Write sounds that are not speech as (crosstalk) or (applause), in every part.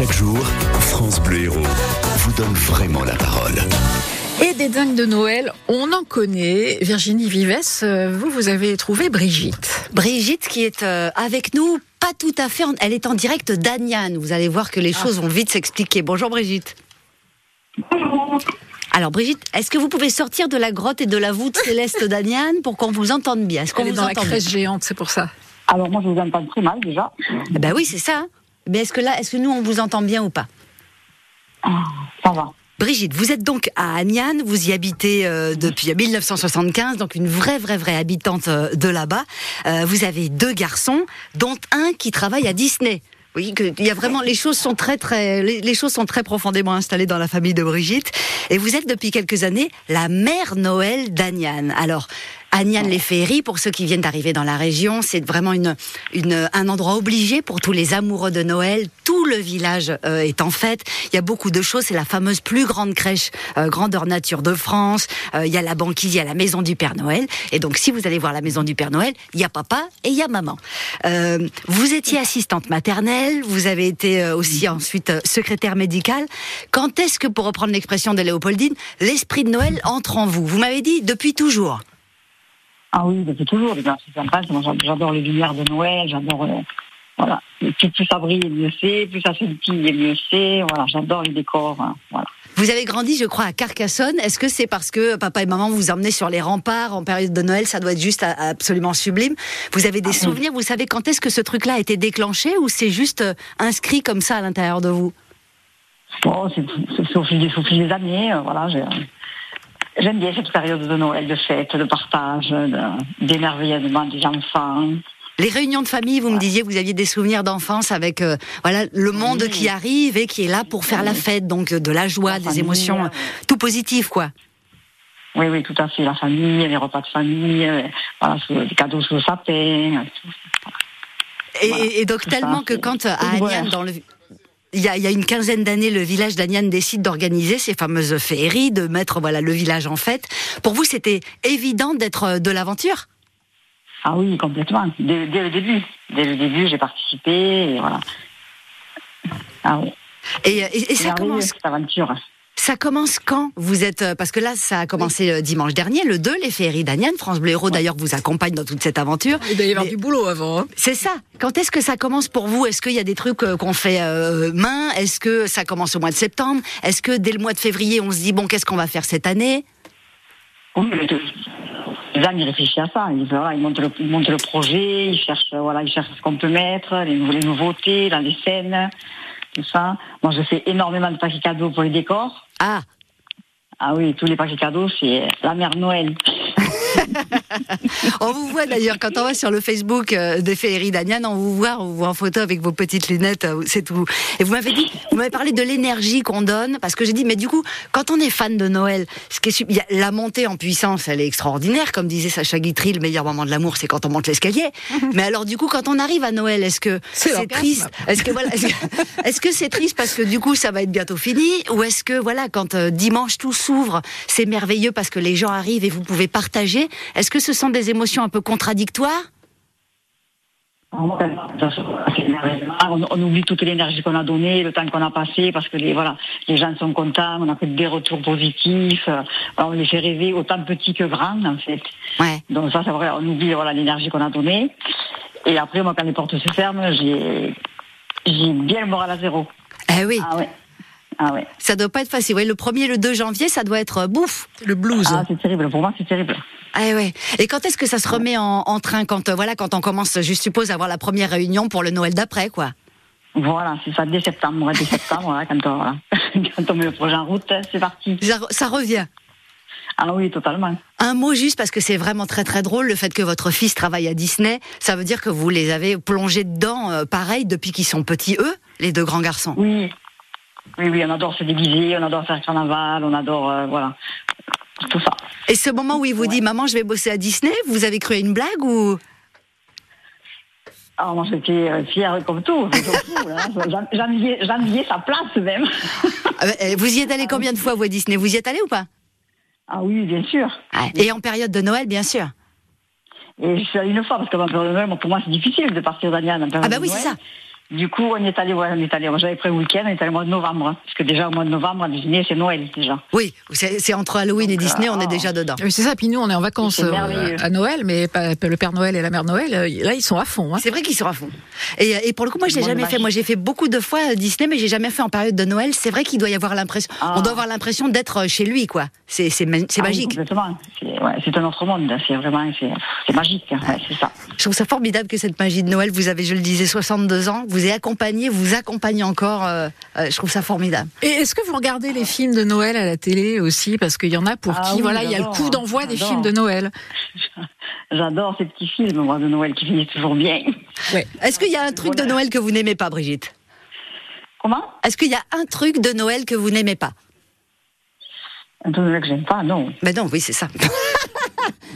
Chaque jour, France Bleu Héros vous donne vraiment la parole. Et des dingues de Noël, on en connaît. Virginie Vives, euh, vous, vous avez trouvé Brigitte. Brigitte qui est euh, avec nous, pas tout à fait, elle est en direct d'Agnan. Vous allez voir que les choses vont vite s'expliquer. Bonjour Brigitte. Alors Brigitte, est-ce que vous pouvez sortir de la grotte et de la voûte céleste d'Agnan pour qu'on vous entende bien? Est-ce qu'on Elle est dans la entend crèche géante, c'est pour ça. Alors moi je vous entends très mal déjà. Eh Ben oui, c'est ça. Mais est-ce que là, est-ce que nous on vous entend bien ou pas Ah, ça va. Brigitte, vous êtes donc à Agnan, vous y habitez euh, depuis 1975, donc une vraie, vraie, vraie habitante euh, de là-bas. Euh, vous avez deux garçons, dont un qui travaille à Disney. Oui, que- il y a vraiment les choses sont très très les, les choses sont très profondément installées dans la famille de Brigitte et vous êtes depuis quelques années la mère Noël d'Agnan. Alors Agnan les Féeries pour ceux qui viennent d'arriver dans la région, c'est vraiment une, une un endroit obligé pour tous les amoureux de Noël. Tout le village euh, est en fête. Il y a beaucoup de choses. C'est la fameuse plus grande crèche euh, grandeur nature de France. Euh, il y a la banquise, il y a la maison du Père Noël. Et donc si vous allez voir la maison du Père Noël, il y a papa et il y a maman. Euh, vous étiez assistante maternelle. Vous avez été euh, aussi ensuite euh, secrétaire médicale. Quand est-ce que, pour reprendre l'expression de Léopoldine, l'esprit de Noël entre en vous? Vous m'avez dit depuis toujours. Ah oui, depuis toujours, la enfance, moi j'adore- les lumières de Noël, j'adore euh, voilà. Et Plus, plus ça brille, mieux c'est, plus ça scintille, mieux c'est. Voilà, j'adore les décors. hein, voilà. Vous avez grandi, je crois, à Carcassonne. Est-ce que c'est parce que papa et maman vous emmenaient sur les remparts en période de Noël Ça doit être juste a- absolument sublime? Vous avez des souvenirs? Vous savez quand est-ce que ce truc-là a été déclenché ou c'est juste euh, inscrit comme ça à l'intérieur de vous? Bon, c'est c'est- au, fil des- au fil des années, euh, voilà. j'ai- J'aime bien cette période de Noël, de fête, de partage, de- d'émerveillement des enfants. Les réunions de famille, vous me disiez, vous aviez des souvenirs d'enfance avec euh, voilà le monde qui arrive et qui est là pour faire la fête, donc euh, de la joie, La des famille, émotions, euh, tout positif, quoi. Oui, oui, tout à fait. La famille, les repas de famille, voilà, les cadeaux sous le sapin. Et, Voilà, et donc ça, tellement que quand à bonheur. dans le il y, a, il y a une quinzaine d'années, le village d'Agnan décide d'organiser ces fameuses féeries, de mettre voilà le village en fête. Pour vous, c'était évident d'être euh, de l'aventure? Ah oui, complètement. Dès, dès le début. Dès le début, j'ai participé, et voilà. Ah oui. et, et- et ça commence, cette aventure. Ça commence quand Vous êtes euh, parce que là, ça a commencé euh, dimanche dernier, le 2, les féeries d'Agnan. France Bleu Héros d'ailleurs vous accompagne dans toute cette aventure. Il doit y avoir du boulot avant. hein. C'est ça. Quand est-ce que ça commence pour vous? Est-ce qu'il y a des trucs euh, qu'on fait euh, main? Est-ce que ça commence au mois de septembre? Est-ce que dès le mois de février, on se dit bon, qu'est-ce qu'on va faire cette année? Oui, mais le- les gens, ils réfléchissent à ça. Ils, voilà, ils, montent le, ils montent le projet, ils cherchent, voilà, ils cherchent ce qu'on peut mettre, les nouveautés dans les scènes, tout ça. Moi, je fais énormément de paquets cadeaux pour les décors. Ah, Ah oui, tous les paquets cadeaux, c'est la mère Noël. (laughs) (laughs) on vous voit d'ailleurs quand on va sur le Facebook euh, des féeries d'Agnan, on vous voit, on vous voit en photo avec vos petites lunettes, euh, c'est tout. Et vous m'avez dit, vous m'avez parlé de l'énergie qu'on donne, parce que j'ai dit, mais du coup, quand on est fan de Noël, ce qui est, la montée en puissance, elle est extraordinaire, comme disait Sacha Guitry, le meilleur moment de l'amour, c'est quand on monte l'escalier. (laughs) mais alors du coup, quand on arrive à Noël, est-ce que C'est triste? Est-ce que voilà, est-ce que- (laughs) est-ce que c'est triste parce que du coup, ça va être bientôt fini, ou est-ce que voilà, quand euh, dimanche tout s'ouvre, c'est merveilleux parce que les gens arrivent et vous pouvez partager? Est-ce que ce sont des émotions un peu contradictoires On, on oublie toute l'énergie qu'on a donnée, le temps qu'on a passé, parce que les, voilà, les gens sont contents, on a que des retours positifs, euh, on les fait rêver autant petits que grands, en fait. Ouais. Donc ça, c'est vrai, on oublie voilà l'énergie qu'on a donnée. Et après, moi, quand les portes se ferment, j'ai, j'ai bien le moral à zéro. Eh oui, Ah ouais. Ah ouais. ça doit pas être facile. Ouais, le 1er le 2 janvier, ça doit être euh, bouffe. Le blues. Ah, c'est terrible. Pour moi, c'est terrible. Ah ouais. Et quand est-ce que ça se remet en, en train quand euh, voilà quand on commence, je suppose, à avoir la première réunion pour le Noël d'après, quoi? Voilà, c'est ça, dès septembre, dès septembre, quand, on, voilà. (laughs) quand on met le projet en route, c'est parti. Ça, ça revient? Ah oui, totalement. Un mot juste parce que c'est vraiment très très drôle le fait que votre fils travaille à Disney. Ça veut dire que vous les avez plongés dedans, euh, pareil, depuis qu'ils sont petits eux, les deux grands garçons? Oui. Oui, oui, on adore se déguiser, on adore faire carnaval, on adore, euh, voilà, tout ça. Et ce moment où il vous dit maman, je vais bosser à Disney, vous avez cru à une blague ou? Alors moi, j'étais euh, fière comme tout. hein. (laughs) J'en- J'enviais sa place même. Ah bah, euh, Vous y êtes allé combien de fois vous à Disney? Vous y êtes allé ou pas? Ah oui, bien sûr. Et en période de Noël, bien sûr. Et je suis allée une fois parce que période de Noël, pour moi, c'est difficile de partir d'Agnan en période Ah bah de oui, c'est ça. Du coup, on est allé, ouais, on est allé, j'avais pris un week-end, on est allé au mois de novembre. hein, parce que déjà, au mois de novembre, à Disney, c'est Noël, déjà. Oui, c'est entre Halloween et Donc, Disney, on est euh, déjà dedans. Oui, c'est ça. Puis nous, on est en vacances euh, à Noël, mais le Père Noël et la Mère Noël. euh, Là, ils sont à fond. hein. C'est vrai qu'ils sont à fond. Et, et pour le coup, moi, je l'ai jamais le fait. Moi, j'ai fait beaucoup de fois euh, Disney, mais j'ai jamais fait en période de Noël. C'est vrai qu'il doit y avoir l'impression, Ah. on doit avoir l'impression d'être euh, chez lui, quoi. C'est ma- Ah magique. complètement. C'est ouais, c'est un autre monde. C'est vraiment, c'est c'est magique. hein, ouais, c'est ça. Je trouve ça formidable que cette magie de Noël, vous avez, je le disais, 62 ans, vous avez accompagné, vous accompagnez encore. euh, euh, je trouve ça formidable. Et est-ce que vous regardez les films de Noël à la télé aussi? Parce qu'il y en a pour Ah qui, oui, voilà, il y a le coup d'envoi des films de Noël. (laughs) J'adore ces petits films, moi, de Noël qui finissent toujours bien. Ouais. Est-ce qu'il y a un truc de. Noël que vous n'aimez pas, Brigitte? Comment? Est-ce qu'il y a un truc de Noël que vous n'aimez pas? Un truc de Noël que j'aime pas, non. Ben non, oui, c'est ça. (laughs)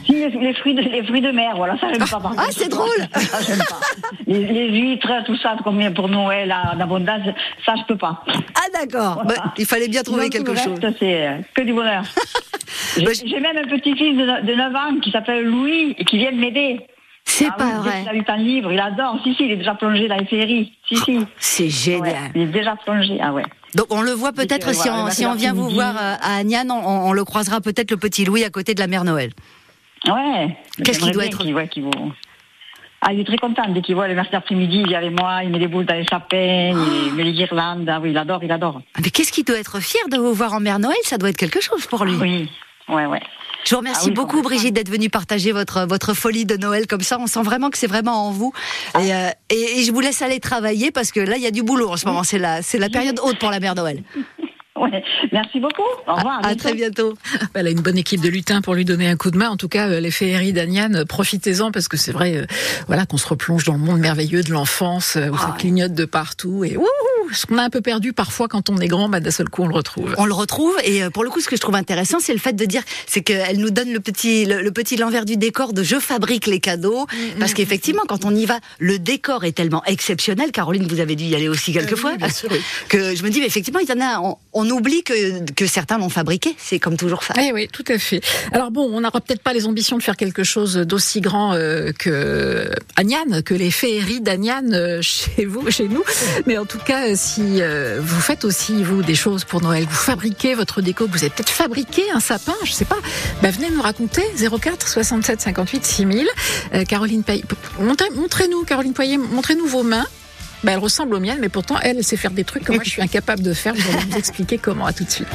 Si, les, les fruits de, les fruits de mer, voilà, ça j'aime pas. par Ah, c'est drôle. Ça, j'aime pas. Les, les huîtres, tout ça, comme pour Noël, en abondance, ça je peux pas. Ah d'accord. Voilà. Ben, il fallait bien trouver quelque le chose. reste, C'est euh, que du bonheur. (laughs) Bah, J'ai j'ai même un petit-fils de, de 9 ans qui s'appelle Louis et qui vient de m'aider. C'est Ah pas oui, vrai. qu'il a lu un livre, il adore. Si, si, il est déjà plongé dans les féeries. Si, si. C'est Ouais, génial. il est déjà plongé. Ah ouais. Donc on le voit peut-être si, voilà, on, il si vient vous voir euh, à Agnan, on, on le croisera peut-être le petit Louis à côté de la mère Noël. Ouais. Qu'est-ce qu'il doit être voit vaut- Ah, il est très content dès qu'il voit le mercredi après-midi, il vient avec moi, il met des boules dans les sapins, il met les guirlandes. Ah oui, il adore, il adore. Ah, Mais qu'est-ce qu'il doit être fier de vous voir en mère Noël? Ça doit être quelque chose pour lui. Oui, ouais, ouais. Je vous remercie Ah oui, beaucoup. Brigitte d'être venue partager votre votre folie de Noël comme ça. On sent vraiment que c'est vraiment en vous. Ah. Et, euh, et- et je vous laisse aller travailler parce que là il y a du boulot en ce moment. C'est la c'est la période haute pour la mère Noël. (laughs) Ouais. Merci beaucoup. Au revoir. À, à très bientôt. (laughs) Elle a une bonne équipe de lutins pour lui donner un coup de main. En tout cas, euh, les féeries d'Aniane, euh, profitez-en parce que c'est vrai, euh, voilà, qu'on se replonge dans le monde merveilleux de l'enfance où ça ouais. clignote de partout et wouhou, ce qu'on a un peu perdu parfois quand on est grand, bah, d'un seul coup on le retrouve. On le retrouve et euh, pour le coup, ce que je trouve intéressant, c'est le fait de dire, c'est qu'elle nous donne le petit, le, le petit l'envers du décor de je fabrique les cadeaux, Mm, parce qu'effectivement, quand on y va, le décor est tellement exceptionnel. Caroline, vous avez dû y aller aussi quelques Euh, oui, fois, bien sûr, oui. (laughs) que je me dis, mais effectivement, il y en a, on, on oublie que, que certains l'ont fabriqué. C'est comme toujours ça. Eh oui, tout à fait. Alors bon, on n'aura peut-être pas les ambitions de faire quelque chose d'aussi grand euh, que Agnane, que les féeries d'Agnane euh, chez vous, chez nous. Mais en tout cas, euh, si euh, vous faites aussi vous des choses pour Noël, vous fabriquez votre déco, vous avez peut-être fabriqué un sapin, je sais pas. Bah, venez nous raconter 04 67 58 6000. Euh, Caroline montrez- montrez-nous, Caroline Poyer, montrez-nous vos mains. Bah, elle ressemble aux miennes, mais pourtant elle, elle sait faire des trucs que moi (laughs) je suis incapable de faire. Je vais vous expliquer comment. À tout de suite.